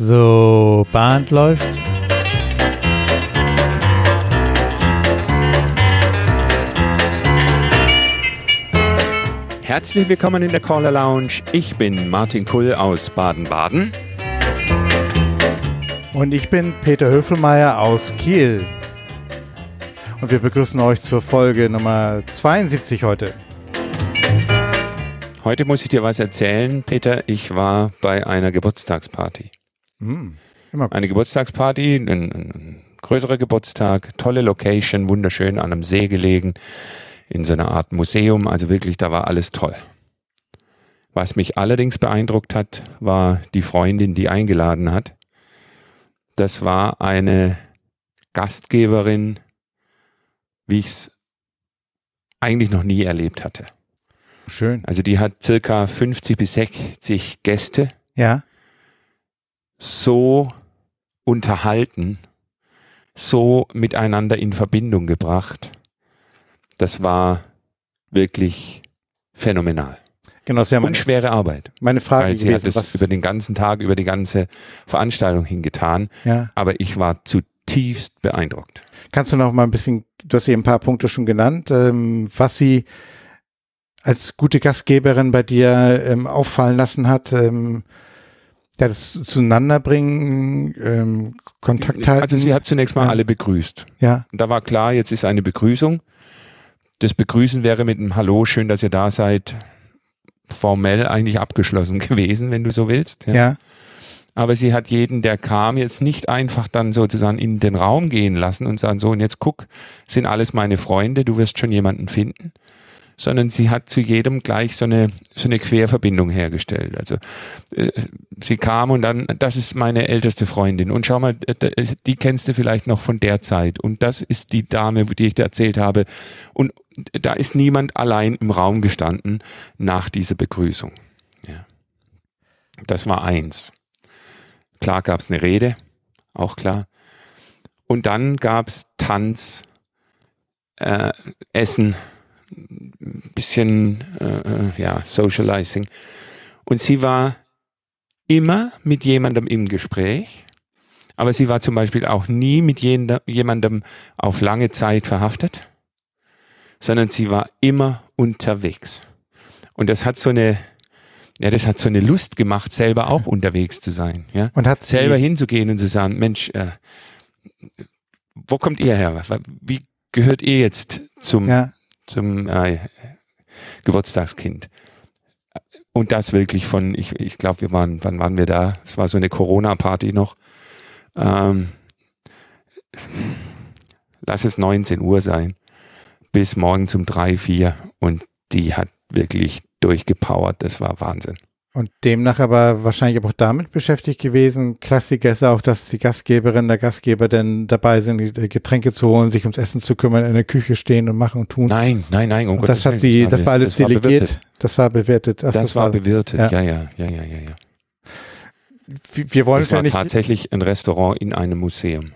So, Band läuft. Herzlich willkommen in der Caller Lounge. Ich bin Martin Kull aus Baden-Baden. Und ich bin Peter Höfelmeier aus Kiel. Und wir begrüßen euch zur Folge Nummer 72 heute. Heute muss ich dir was erzählen, Peter. Ich war bei einer Geburtstagsparty. Hm, immer Eine Geburtstagsparty, ein, ein größerer Geburtstag, tolle Location, wunderschön an einem See gelegen, in so einer Art Museum. Also wirklich, da war alles toll. Was mich allerdings beeindruckt hat, war die Freundin, die eingeladen hat. Das war eine Gastgeberin, wie ich es eigentlich noch nie erlebt hatte. Schön. Also die hat circa 50 bis 60 Gäste. Ja. So unterhalten, so miteinander in Verbindung gebracht. Das war wirklich phänomenal. Genau, das wäre meine, Und schwere Arbeit. Meine Frage weil sie gewesen, hat es über den ganzen Tag, über die ganze Veranstaltung hingetan. Ja. Aber ich war zutiefst beeindruckt. Kannst du noch mal ein bisschen, du hast hier ein paar Punkte schon genannt, ähm, was sie als gute Gastgeberin bei dir ähm, auffallen lassen hat? Ähm, ja, das zueinander bringen, ähm, Kontakt halten. Also sie hat zunächst mal ja. alle begrüßt. Ja. Und da war klar, jetzt ist eine Begrüßung. Das Begrüßen wäre mit einem Hallo, schön, dass ihr da seid, formell eigentlich abgeschlossen gewesen, wenn du so willst. Ja. ja. Aber sie hat jeden, der kam, jetzt nicht einfach dann sozusagen in den Raum gehen lassen und sagen, so, und jetzt guck, sind alles meine Freunde, du wirst schon jemanden finden, sondern sie hat zu jedem gleich so eine, so eine Querverbindung hergestellt. Also äh, sie kam und dann, das ist meine älteste Freundin und schau mal, die kennst du vielleicht noch von der Zeit und das ist die Dame, die ich dir erzählt habe und da ist niemand allein im Raum gestanden nach dieser Begrüßung. Ja. Das war eins. Klar gab es eine Rede, auch klar. Und dann gab es Tanz, äh, Essen, bisschen äh, äh, ja, Socializing. Und sie war immer mit jemandem im Gespräch, aber sie war zum Beispiel auch nie mit jemandem auf lange Zeit verhaftet, sondern sie war immer unterwegs. Und das hat so eine, ja, das hat so eine Lust gemacht, selber auch unterwegs zu sein. Ja? Und hat selber hinzugehen und zu sagen, Mensch, äh, wo kommt ihr her? Wie gehört ihr jetzt zum, ja zum äh, Geburtstagskind. Und das wirklich von, ich, ich glaube, wir waren, wann waren wir da? Es war so eine Corona-Party noch. Ähm, lass es 19 Uhr sein. Bis morgen zum 3, 4. Und die hat wirklich durchgepowert. Das war Wahnsinn. Und demnach aber wahrscheinlich auch damit beschäftigt gewesen. Klassiker ist auch, dass die Gastgeberin, der Gastgeber denn dabei sind, Getränke zu holen, sich ums Essen zu kümmern, in der Küche stehen und machen und tun. Nein, nein, nein. Um das hat sie, das war alles das delegiert. War das war bewertet. Das, das war, war bewirtet. Ja. ja, ja, ja, ja, ja. Wir, wir wollen es ja nicht. tatsächlich ein Restaurant in einem Museum.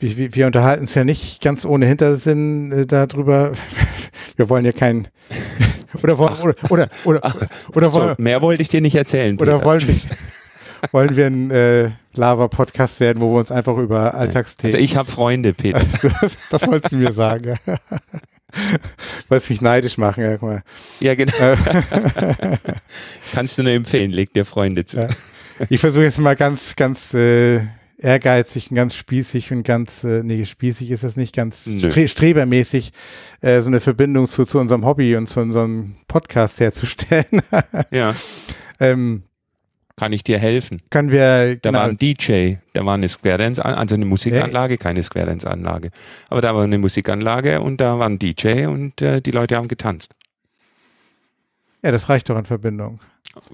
Wir, wir, wir unterhalten uns ja nicht ganz ohne Hintersinn äh, darüber. Wir wollen ja kein oder wollen, oder, oder, oder, Ach, oder wollen, so, mehr wollte ich dir nicht erzählen. Peter. Oder wollen wir, wollen wir ein äh, Lava-Podcast werden, wo wir uns einfach über Alltagsthemen. Also ich habe Freunde, Peter. das wolltest du mir sagen. Wolltest mich neidisch machen, ja, mal. Ja, genau. Kannst du nur empfehlen, leg dir Freunde zu. Ja. Ich versuche jetzt mal ganz, ganz äh, ehrgeizig und ganz spießig und ganz, äh, nee, spießig ist das nicht, ganz stre strebermäßig äh, so eine Verbindung zu, zu unserem Hobby und zu unserem Podcast herzustellen. ja. ähm, kann ich dir helfen? Können wir. Da genau. war ein DJ, da war eine Square Dance, also eine Musikanlage, keine Square Dance Anlage. Aber da war eine Musikanlage und da war ein DJ und äh, die Leute haben getanzt. Ja, das reicht doch in Verbindung.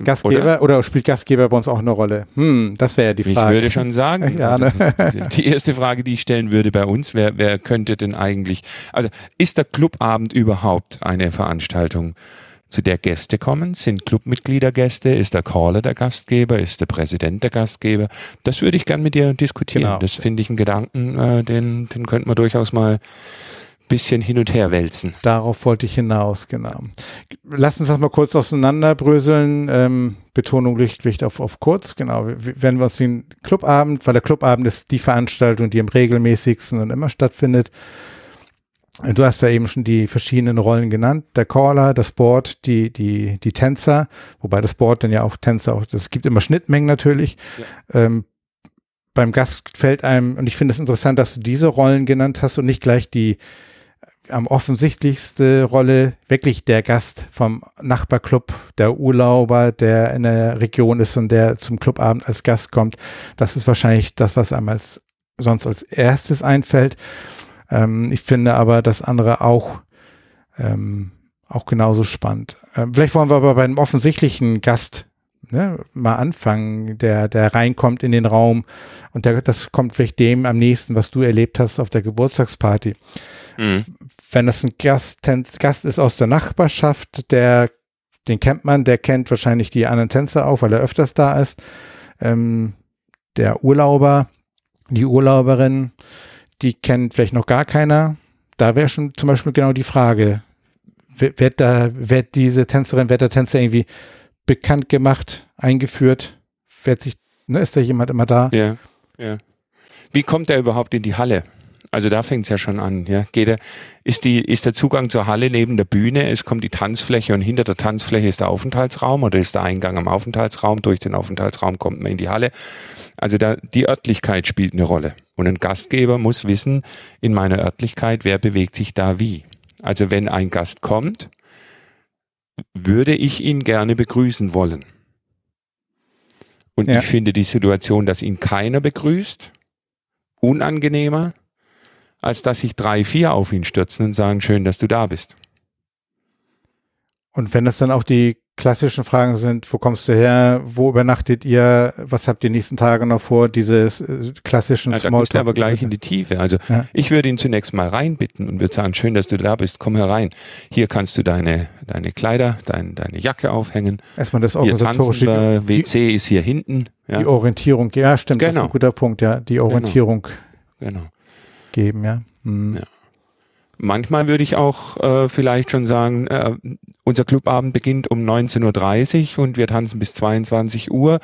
Gastgeber oder? oder? spielt Gastgeber bei uns auch eine Rolle? Hm, das wäre ja die Frage. Ich würde schon sagen. ja, ne? Also, die erste Frage, die ich stellen würde bei uns, wer, wer könnte denn eigentlich, also ist der Clubabend überhaupt eine Veranstaltung, zu der Gäste kommen? Sind Clubmitglieder Gäste? Ist der Caller der Gastgeber? Ist der Präsident der Gastgeber? Das würde ich gern mit dir diskutieren. Genau. Das finde ich einen Gedanken, äh, den, den könnten wir durchaus mal bisschen hin und her wälzen. Darauf wollte ich hinaus, genau. Lass uns das mal kurz auseinanderbröseln. Ähm, Betonung liegt, liegt auf, auf kurz, genau. Wenn wir uns den Clubabend, weil der Clubabend ist die Veranstaltung, die am regelmäßigsten und immer stattfindet. Du hast ja eben schon die verschiedenen Rollen genannt. Der Caller, das Board, die, die, die Tänzer, wobei das Board dann ja auch Tänzer auch, es gibt immer Schnittmengen natürlich. Ja. Ähm, beim Gast fällt einem, und ich finde es interessant, dass du diese Rollen genannt hast und nicht gleich die am offensichtlichste Rolle wirklich der Gast vom Nachbarclub, der Urlauber, der in der Region ist und der zum Clubabend als Gast kommt. Das ist wahrscheinlich das, was einem als sonst als erstes einfällt. Ähm, ich finde aber das andere auch ähm, auch genauso spannend. Ähm, vielleicht wollen wir aber bei einem offensichtlichen Gast ne, mal anfangen, der, der reinkommt in den Raum und der, das kommt vielleicht dem am nächsten, was du erlebt hast auf der Geburtstagsparty. Mhm wenn das ein Gast, Gast ist aus der Nachbarschaft, der, den kennt man, der kennt wahrscheinlich die anderen Tänzer auch, weil er öfters da ist. Ähm, der Urlauber, die Urlauberin, die kennt vielleicht noch gar keiner. Da wäre schon zum Beispiel genau die Frage, wird da, wird diese Tänzerin, wird der Tänzer irgendwie bekannt gemacht, eingeführt? Wird sich, ne, ist da jemand immer da? Ja, ja. Wie kommt er überhaupt in die Halle? Also da fängt es ja schon an. Ja. Geht der, ist, die, ist der Zugang zur Halle neben der Bühne, es kommt die Tanzfläche und hinter der Tanzfläche ist der Aufenthaltsraum oder ist der Eingang am Aufenthaltsraum. Durch den Aufenthaltsraum kommt man in die Halle. Also da, die Örtlichkeit spielt eine Rolle. Und ein Gastgeber muss wissen, in meiner Örtlichkeit, wer bewegt sich da wie. Also wenn ein Gast kommt, würde ich ihn gerne begrüßen wollen. Und ja. ich finde die Situation, dass ihn keiner begrüßt, unangenehmer, als dass sich drei, vier auf ihn stürzen und sagen, schön, dass du da bist. Und wenn das dann auch die klassischen Fragen sind, wo kommst du her, wo übernachtet ihr, was habt ihr die nächsten Tage noch vor, diese äh, klassischen ja, Smalltalk. Da aber gleich in die Tiefe. Also ja. ich würde ihn zunächst mal reinbitten und würde sagen, schön, dass du da bist, komm herein. Hier kannst du deine, deine Kleider, dein, deine Jacke aufhängen. Erstmal das organisatorische. Hier WC ist hier hinten. Ja. Die Orientierung, ja stimmt, genau. das ist ein genau. guter Punkt, ja, die Orientierung. Genau. genau geben, ja. Mhm. ja. Manchmal würde ich auch äh, vielleicht schon sagen, äh, unser Clubabend beginnt um 19.30 Uhr und wir tanzen bis 22 Uhr.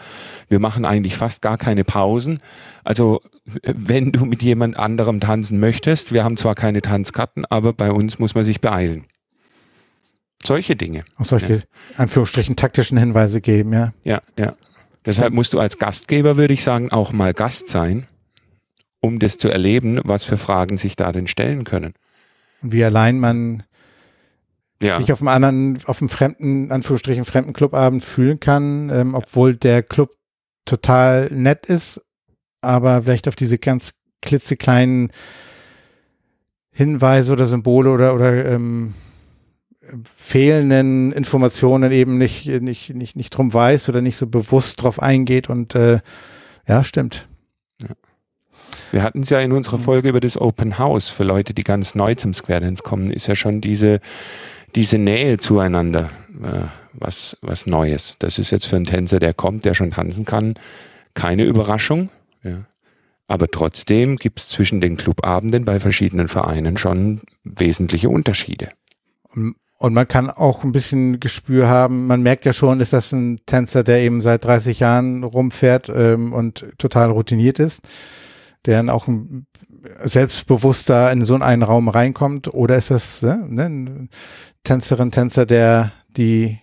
Wir machen eigentlich fast gar keine Pausen. Also wenn du mit jemand anderem tanzen möchtest, wir haben zwar keine Tanzkarten, aber bei uns muss man sich beeilen. Solche Dinge. Auch solche, ja. Anführungsstrichen, taktischen Hinweise geben, ja. Ja, ja. Deshalb musst du als Gastgeber, würde ich sagen, auch mal Gast sein um das zu erleben, was für Fragen sich da denn stellen können. Wie allein man ja. sich auf einem anderen, auf einem fremden, Anführungsstrichen fremden Clubabend fühlen kann, ähm, obwohl der Club total nett ist, aber vielleicht auf diese ganz klitzekleinen Hinweise oder Symbole oder, oder ähm, fehlenden Informationen eben nicht, nicht, nicht, nicht drum weiß oder nicht so bewusst drauf eingeht und äh, ja, stimmt. Wir hatten es ja in unserer Folge über das Open House für Leute, die ganz neu zum Square Dance kommen, ist ja schon diese, diese Nähe zueinander äh, was, was Neues. Das ist jetzt für einen Tänzer, der kommt, der schon tanzen kann, keine Überraschung. Ja. Aber trotzdem gibt es zwischen den Clubabenden bei verschiedenen Vereinen schon wesentliche Unterschiede. Und man kann auch ein bisschen Gespür haben, man merkt ja schon, ist das ein Tänzer, der eben seit 30 Jahren rumfährt ähm, und total routiniert ist der dann auch selbstbewusster in so einen Raum reinkommt? Oder ist das ne, ne, Tänzerin, Tänzer, der die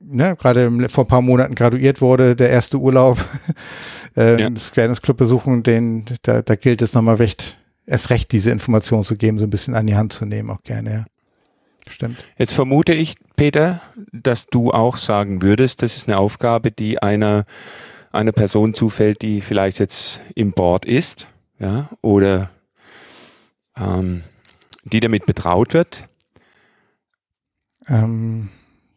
ne, gerade vor ein paar Monaten graduiert wurde, der erste Urlaub, äh, ja. das Fairness Club besuchen, den, da, da gilt es nochmal recht, erst recht diese Information zu geben, so ein bisschen an die Hand zu nehmen, auch gerne, ja. Stimmt. Jetzt vermute ich, Peter, dass du auch sagen würdest, das ist eine Aufgabe, die einer eine Person zufällt, die vielleicht jetzt im Board ist, ja, oder ähm, die damit betraut wird? Ähm,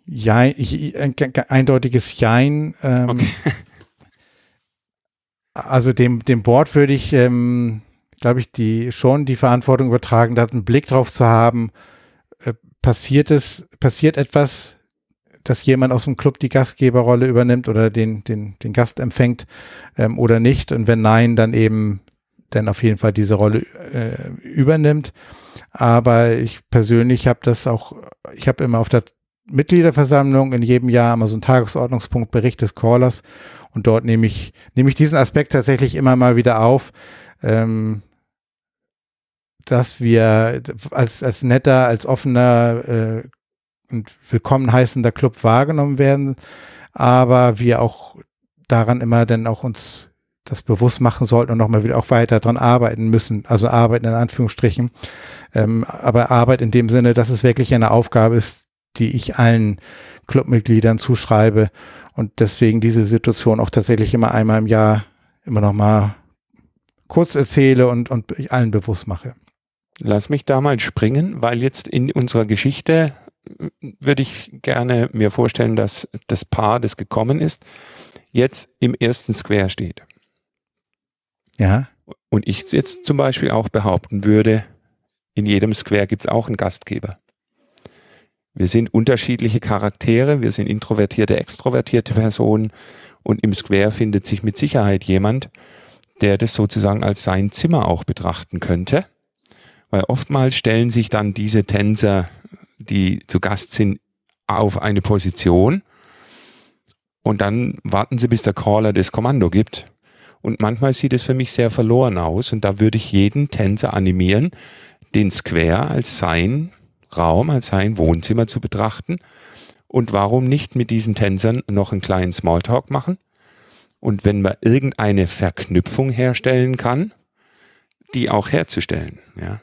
ja, ich, ein, eindeutiges Jein. Ähm, okay. Also dem, dem Board würde ich, ähm, glaube ich, die schon die Verantwortung übertragen, da einen Blick drauf zu haben, äh, passiert es, passiert etwas dass jemand aus dem Club die Gastgeberrolle übernimmt oder den, den, den Gast empfängt ähm, oder nicht. Und wenn nein, dann eben dann auf jeden Fall diese Rolle äh, übernimmt. Aber ich persönlich habe das auch, ich habe immer auf der Mitgliederversammlung in jedem Jahr immer so einen Tagesordnungspunkt Bericht des Callers und dort nehme ich, nehme ich diesen Aspekt tatsächlich immer mal wieder auf, ähm, dass wir als, als netter, als offener äh, und willkommen heißender Club wahrgenommen werden, aber wir auch daran immer dann auch uns das bewusst machen sollten und nochmal wieder auch weiter dran arbeiten müssen. Also arbeiten in Anführungsstrichen. Ähm, aber Arbeit in dem Sinne, dass es wirklich eine Aufgabe ist, die ich allen Clubmitgliedern zuschreibe und deswegen diese Situation auch tatsächlich immer einmal im Jahr immer nochmal kurz erzähle und, und allen bewusst mache. Lass mich da mal springen, weil jetzt in unserer Geschichte würde ich gerne mir vorstellen, dass das Paar, das gekommen ist, jetzt im ersten Square steht. Ja. Und ich jetzt zum Beispiel auch behaupten würde, in jedem Square gibt es auch einen Gastgeber. Wir sind unterschiedliche Charaktere, wir sind introvertierte, extrovertierte Personen und im Square findet sich mit Sicherheit jemand, der das sozusagen als sein Zimmer auch betrachten könnte. Weil oftmals stellen sich dann diese Tänzer, die zu Gast sind, auf eine Position und dann warten sie, bis der Caller das Kommando gibt. Und manchmal sieht es für mich sehr verloren aus und da würde ich jeden Tänzer animieren, den Square als sein Raum, als sein Wohnzimmer zu betrachten. Und warum nicht mit diesen Tänzern noch einen kleinen Smalltalk machen? Und wenn man irgendeine Verknüpfung herstellen kann, die auch herzustellen, ja.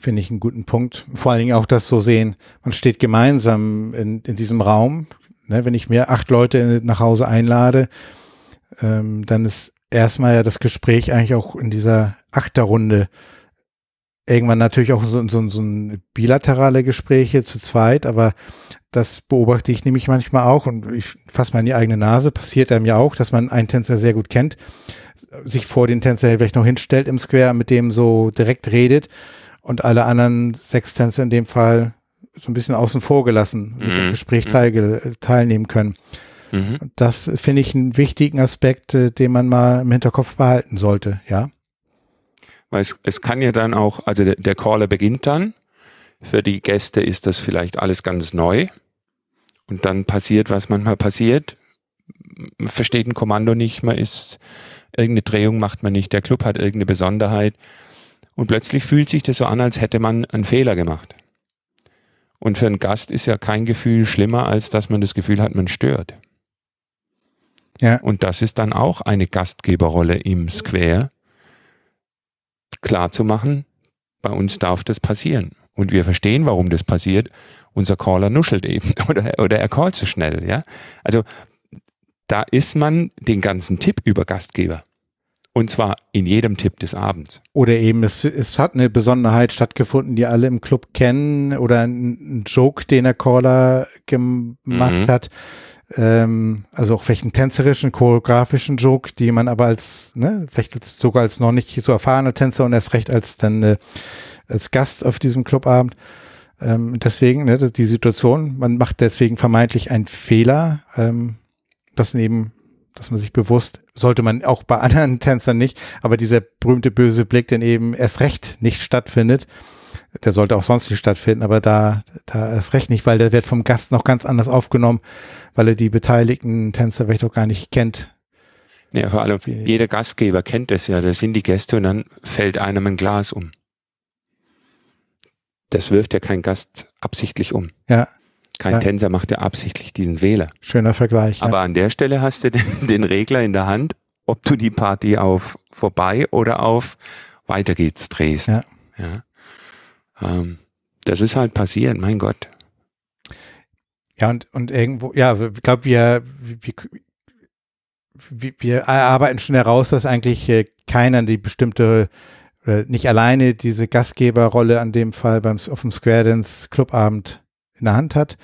Finde ich einen guten Punkt. Vor allen Dingen auch das so sehen, man steht gemeinsam in, in diesem Raum. Ne, wenn ich mir acht Leute nach Hause einlade, ähm, dann ist erstmal ja das Gespräch eigentlich auch in dieser Achterrunde irgendwann natürlich auch so, so, so ein bilaterale Gespräche zu zweit, aber das beobachte ich nämlich manchmal auch und ich fasse mal in die eigene Nase, passiert einem ja auch, dass man einen Tänzer sehr gut kennt, sich vor den Tänzer vielleicht noch hinstellt im Square, mit dem so direkt redet und alle anderen sechs Tänzer in dem Fall so ein bisschen außen vor gelassen, mhm. im Gespräch mhm. teil, teilnehmen können. Mhm. Das finde ich einen wichtigen Aspekt, äh, den man mal im Hinterkopf behalten sollte, ja. Weil es, es kann ja dann auch, also der, der Caller beginnt dann, für die Gäste ist das vielleicht alles ganz neu und dann passiert, was manchmal passiert. Man versteht ein Kommando nicht, man ist, irgendeine Drehung macht man nicht, der Club hat irgendeine Besonderheit und plötzlich fühlt sich das so an, als hätte man einen Fehler gemacht. Und für einen Gast ist ja kein Gefühl schlimmer, als dass man das Gefühl hat, man stört. Ja. Und das ist dann auch eine Gastgeberrolle im Square, klar zu machen, bei uns darf das passieren. Und wir verstehen, warum das passiert. Unser Caller nuschelt eben oder, oder er callt zu schnell, ja. Also da ist man den ganzen Tipp über Gastgeber. Und zwar in jedem Tipp des Abends. Oder eben, es, es hat eine Besonderheit stattgefunden, die alle im Club kennen oder ein, ein Joke, den der Caller gemacht mhm. hat ähm, also auch vielleicht einen tänzerischen, choreografischen Joke, die man aber als, ne, vielleicht sogar als noch nicht so erfahrener Tänzer und erst recht als dann äh, als Gast auf diesem Clubabend. Ähm, deswegen, ne, die Situation, man macht deswegen vermeintlich einen Fehler, ähm, das eben, dass man sich bewusst, sollte man auch bei anderen Tänzern nicht, aber dieser berühmte böse Blick, den eben erst recht nicht stattfindet, der sollte auch sonst nicht stattfinden, aber da, da ist recht nicht, weil der wird vom Gast noch ganz anders aufgenommen, weil er die beteiligten Tänzer vielleicht auch gar nicht kennt. Ja, vor allem, jeder Gastgeber kennt das ja, da sind die Gäste und dann fällt einem ein Glas um. Das wirft ja kein Gast absichtlich um. Ja. Kein ja. Tänzer macht ja absichtlich diesen Wähler. Schöner Vergleich. Aber ja. an der Stelle hast du den, den Regler in der Hand, ob du die Party auf vorbei oder auf weiter geht's drehst. Ja. ja. Ähm, das ist halt passiert, mein Gott. Ja, und, und irgendwo, ja, ich glaube, wir, wir, wir arbeiten schon heraus, dass eigentlich äh, keiner die bestimmte, äh, nicht alleine diese Gastgeberrolle an dem Fall beim, auf dem Square Dance Clubabend in der Hand hat.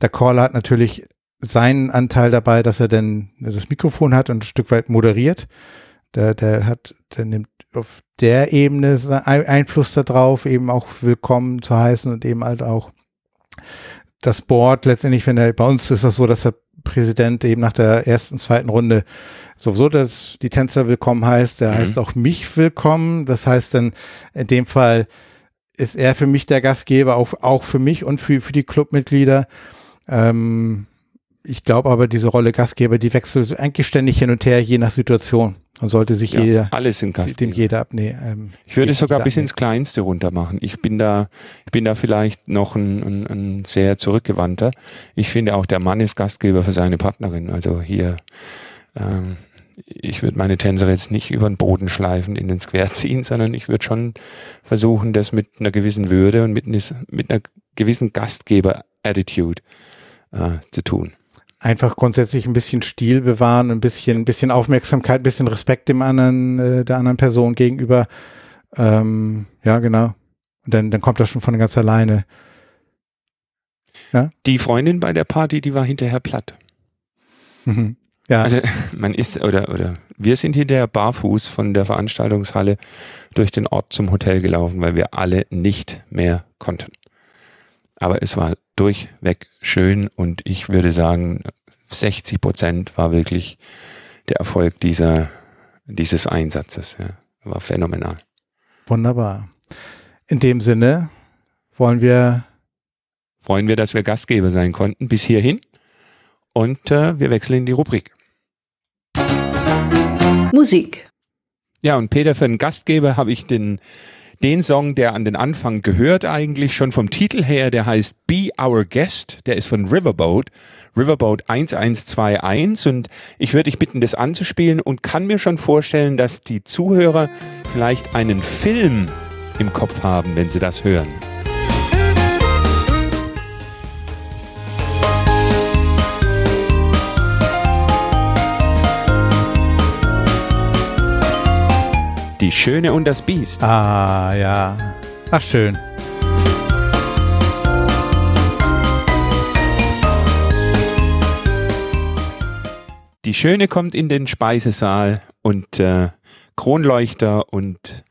Der Caller hat natürlich seinen Anteil dabei, dass er denn das Mikrofon hat und ein Stück weit moderiert. Der, der hat, der nimmt auf der Ebene Einfluss darauf, eben auch willkommen zu heißen und eben halt auch das Board letztendlich, wenn er, bei uns ist das so, dass er Präsident eben nach der ersten, zweiten Runde sowieso dass die Tänzer willkommen heißt, der mhm. heißt auch mich willkommen. Das heißt dann in dem Fall ist er für mich der Gastgeber, auch, auch für mich und für, für die Clubmitglieder. Ähm, ich glaube aber, diese Rolle Gastgeber, die wechselt eigentlich ständig hin und her, je nach Situation. Und sollte sich ja, jeder, alles in dem jeder abnehmen. Ähm, ich würde es sogar bis ins Kleinste runter machen. Ich bin da, ich bin da vielleicht noch ein, ein, ein sehr zurückgewandter. Ich finde auch, der Mann ist Gastgeber für seine Partnerin. Also hier, ähm, ich würde meine Tänzer jetzt nicht über den Boden schleifen, in den Square ziehen, sondern ich würde schon versuchen, das mit einer gewissen Würde und mit, mit einer gewissen Gastgeber-Attitude äh, zu tun. Einfach grundsätzlich ein bisschen Stil bewahren, ein bisschen, ein bisschen Aufmerksamkeit, ein bisschen Respekt dem anderen, äh, der anderen Person gegenüber. Ähm, ja, genau. Und dann, dann kommt das schon von ganz alleine. Ja? Die Freundin bei der Party, die war hinterher platt. Mhm. Ja. Also man ist oder oder wir sind hinterher barfuß von der Veranstaltungshalle durch den Ort zum Hotel gelaufen, weil wir alle nicht mehr konnten. Aber es war durchweg schön und ich würde sagen, 60 Prozent war wirklich der Erfolg dieser, dieses Einsatzes. Ja. War phänomenal. Wunderbar. In dem Sinne wollen wir. Freuen wir, dass wir Gastgeber sein konnten bis hierhin. Und äh, wir wechseln in die Rubrik. Musik. Ja, und Peter, für einen Gastgeber habe ich den, den Song, der an den Anfang gehört, eigentlich schon vom Titel her, der heißt Be Our Guest, der ist von Riverboat, Riverboat 1121 und ich würde dich bitten, das anzuspielen und kann mir schon vorstellen, dass die Zuhörer vielleicht einen Film im Kopf haben, wenn sie das hören. Die Schöne und das Biest. Ah, ja. Ach, schön. Die Schöne kommt in den Speisesaal und äh, Kronleuchter und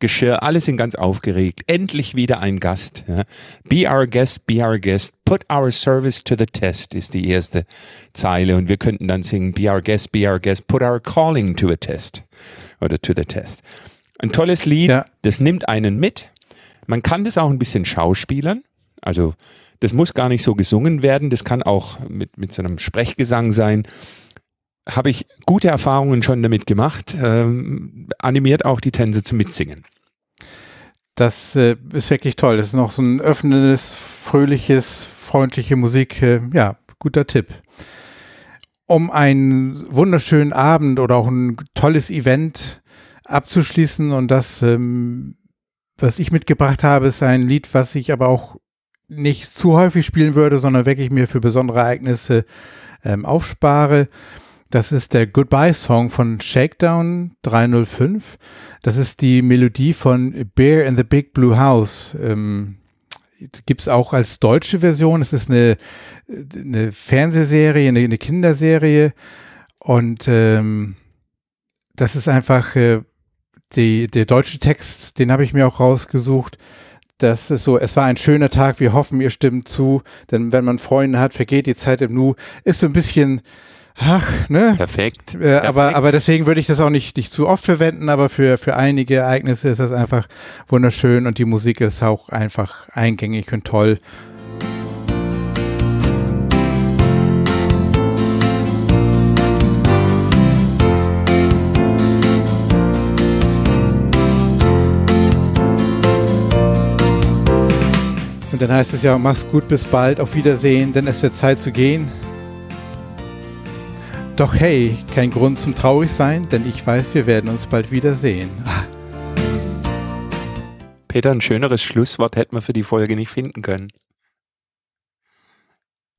Geschirr, alle sind ganz aufgeregt. Endlich wieder ein Gast. Ja. Be our guest, be our guest, put our service to the test ist die erste Zeile und wir könnten dann singen Be our guest, be our guest, put our calling to a test oder To the Test. Ein tolles Lied, ja. das nimmt einen mit. Man kann das auch ein bisschen schauspielern. Also das muss gar nicht so gesungen werden. Das kann auch mit, mit so einem Sprechgesang sein. Habe ich gute Erfahrungen schon damit gemacht. Ähm, animiert auch die Tänze zu mitsingen. Das äh, ist wirklich toll. Das ist noch so ein öffnendes, fröhliches, freundliche Musik. Äh, ja, guter Tipp um einen wunderschönen Abend oder auch ein tolles Event abzuschließen. Und das, ähm, was ich mitgebracht habe, ist ein Lied, was ich aber auch nicht zu häufig spielen würde, sondern wirklich mir für besondere Ereignisse ähm, aufspare. Das ist der Goodbye Song von Shakedown 305. Das ist die Melodie von Bear in the Big Blue House. Ähm, gibt es auch als deutsche Version. Es ist eine, eine Fernsehserie, eine, eine Kinderserie. Und ähm, das ist einfach äh, die, der deutsche Text, den habe ich mir auch rausgesucht. Das ist so, es war ein schöner Tag, wir hoffen, ihr stimmt zu, denn wenn man Freunde hat, vergeht die Zeit im Nu. Ist so ein bisschen, Ach, ne? Perfekt. Äh, Perfekt. Aber, aber deswegen würde ich das auch nicht, nicht zu oft verwenden, aber für, für einige Ereignisse ist das einfach wunderschön und die Musik ist auch einfach eingängig und toll. Und dann heißt es ja, mach's gut, bis bald, auf Wiedersehen, denn es wird Zeit zu gehen. Doch hey, kein Grund zum traurig sein, denn ich weiß, wir werden uns bald wiedersehen. Ah. Peter, ein schöneres Schlusswort hätten wir für die Folge nicht finden können.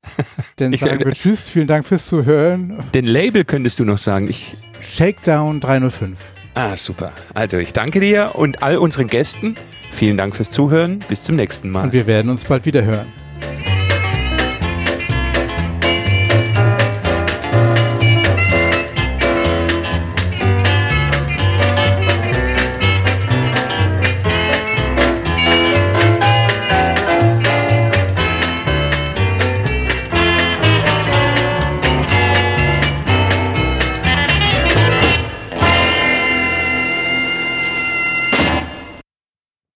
Dann sagen wir Tschüss, vielen Dank fürs Zuhören. Den Label könntest du noch sagen. Ich Shakedown 305. Ah, super. Also ich danke dir und all unseren Gästen. Vielen Dank fürs Zuhören. Bis zum nächsten Mal. Und wir werden uns bald wieder hören.